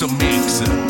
the mixer.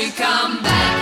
you come back?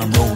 down, roll